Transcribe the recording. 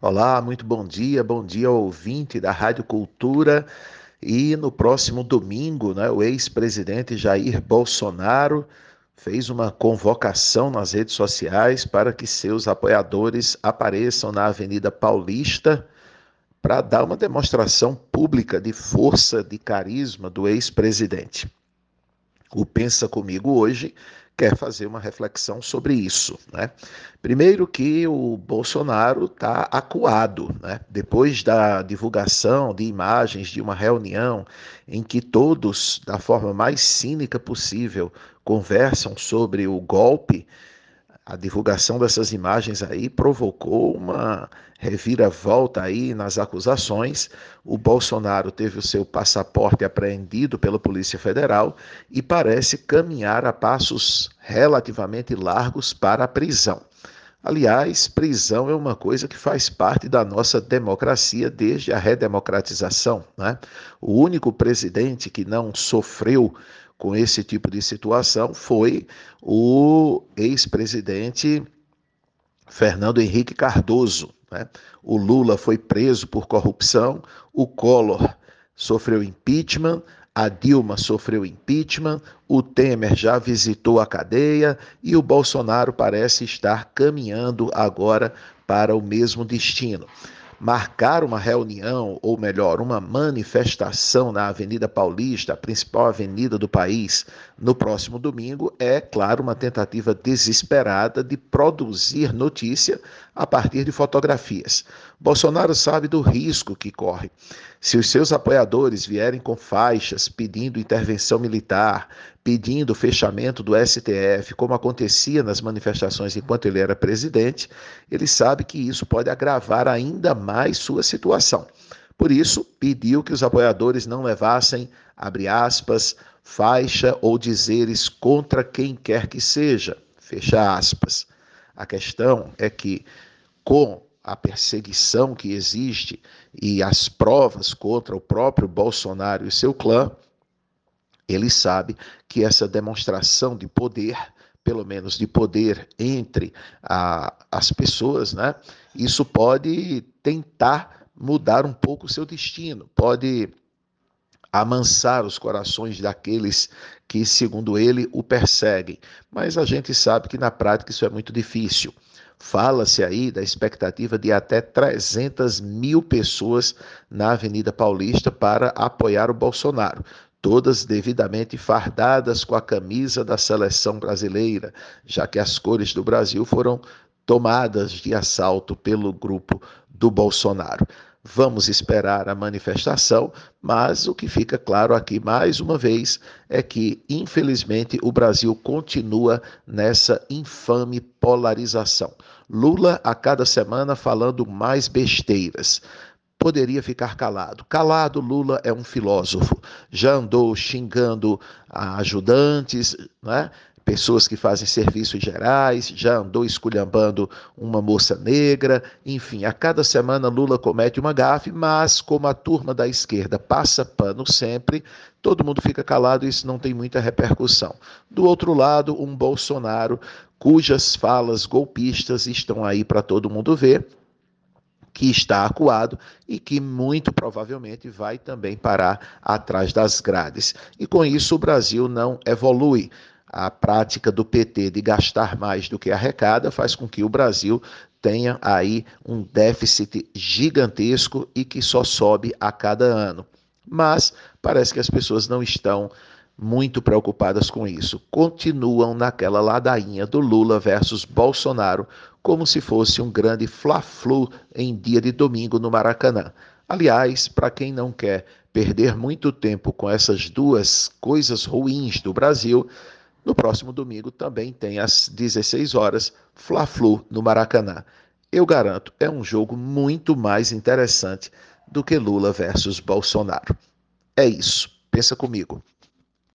Olá, muito bom dia, bom dia ao ouvinte da Rádio Cultura. E no próximo domingo, né, o ex-presidente Jair Bolsonaro fez uma convocação nas redes sociais para que seus apoiadores apareçam na Avenida Paulista para dar uma demonstração pública de força, de carisma do ex-presidente. O Pensa Comigo hoje quer fazer uma reflexão sobre isso. Né? Primeiro que o Bolsonaro está acuado, né? depois da divulgação de imagens de uma reunião em que todos, da forma mais cínica possível, conversam sobre o golpe, a divulgação dessas imagens aí provocou uma reviravolta aí nas acusações. O Bolsonaro teve o seu passaporte apreendido pela Polícia Federal e parece caminhar a passos relativamente largos para a prisão. Aliás, prisão é uma coisa que faz parte da nossa democracia desde a redemocratização. Né? O único presidente que não sofreu com esse tipo de situação foi o ex-presidente Fernando Henrique Cardoso. Né? O Lula foi preso por corrupção, o Collor sofreu impeachment, a Dilma sofreu impeachment, o Temer já visitou a cadeia e o Bolsonaro parece estar caminhando agora para o mesmo destino marcar uma reunião, ou melhor, uma manifestação na Avenida Paulista, a principal avenida do país, no próximo domingo, é, claro, uma tentativa desesperada de produzir notícia a partir de fotografias. Bolsonaro sabe do risco que corre. Se os seus apoiadores vierem com faixas pedindo intervenção militar, pedindo o fechamento do STF, como acontecia nas manifestações enquanto ele era presidente, ele sabe que isso pode agravar ainda mais sua situação. Por isso, pediu que os apoiadores não levassem, abre aspas, faixa ou dizeres contra quem quer que seja, fecha aspas. A questão é que, com a perseguição que existe e as provas contra o próprio Bolsonaro e seu clã, ele sabe que essa demonstração de poder, pelo menos de poder entre a, as pessoas, né, isso pode tentar mudar um pouco o seu destino, pode amansar os corações daqueles que, segundo ele, o perseguem. Mas a gente sabe que na prática isso é muito difícil. Fala-se aí da expectativa de até 300 mil pessoas na Avenida Paulista para apoiar o Bolsonaro. Todas devidamente fardadas com a camisa da seleção brasileira, já que as cores do Brasil foram tomadas de assalto pelo grupo do Bolsonaro. Vamos esperar a manifestação, mas o que fica claro aqui mais uma vez é que, infelizmente, o Brasil continua nessa infame polarização. Lula, a cada semana, falando mais besteiras poderia ficar calado. Calado, Lula é um filósofo. Já andou xingando ajudantes, né? pessoas que fazem serviços gerais, já andou esculhambando uma moça negra, enfim, a cada semana Lula comete uma gafe, mas como a turma da esquerda passa pano sempre, todo mundo fica calado e isso não tem muita repercussão. Do outro lado, um Bolsonaro cujas falas golpistas estão aí para todo mundo ver, que está acuado e que muito provavelmente vai também parar atrás das grades. E com isso o Brasil não evolui a prática do PT de gastar mais do que arrecada faz com que o Brasil tenha aí um déficit gigantesco e que só sobe a cada ano. Mas parece que as pessoas não estão muito preocupadas com isso. Continuam naquela ladainha do Lula versus Bolsonaro, como se fosse um grande fla-flu em dia de domingo no Maracanã. Aliás, para quem não quer perder muito tempo com essas duas coisas ruins do Brasil, no próximo domingo também tem às 16 horas Fla-Flu no Maracanã. Eu garanto, é um jogo muito mais interessante do que Lula versus Bolsonaro. É isso. Pensa comigo.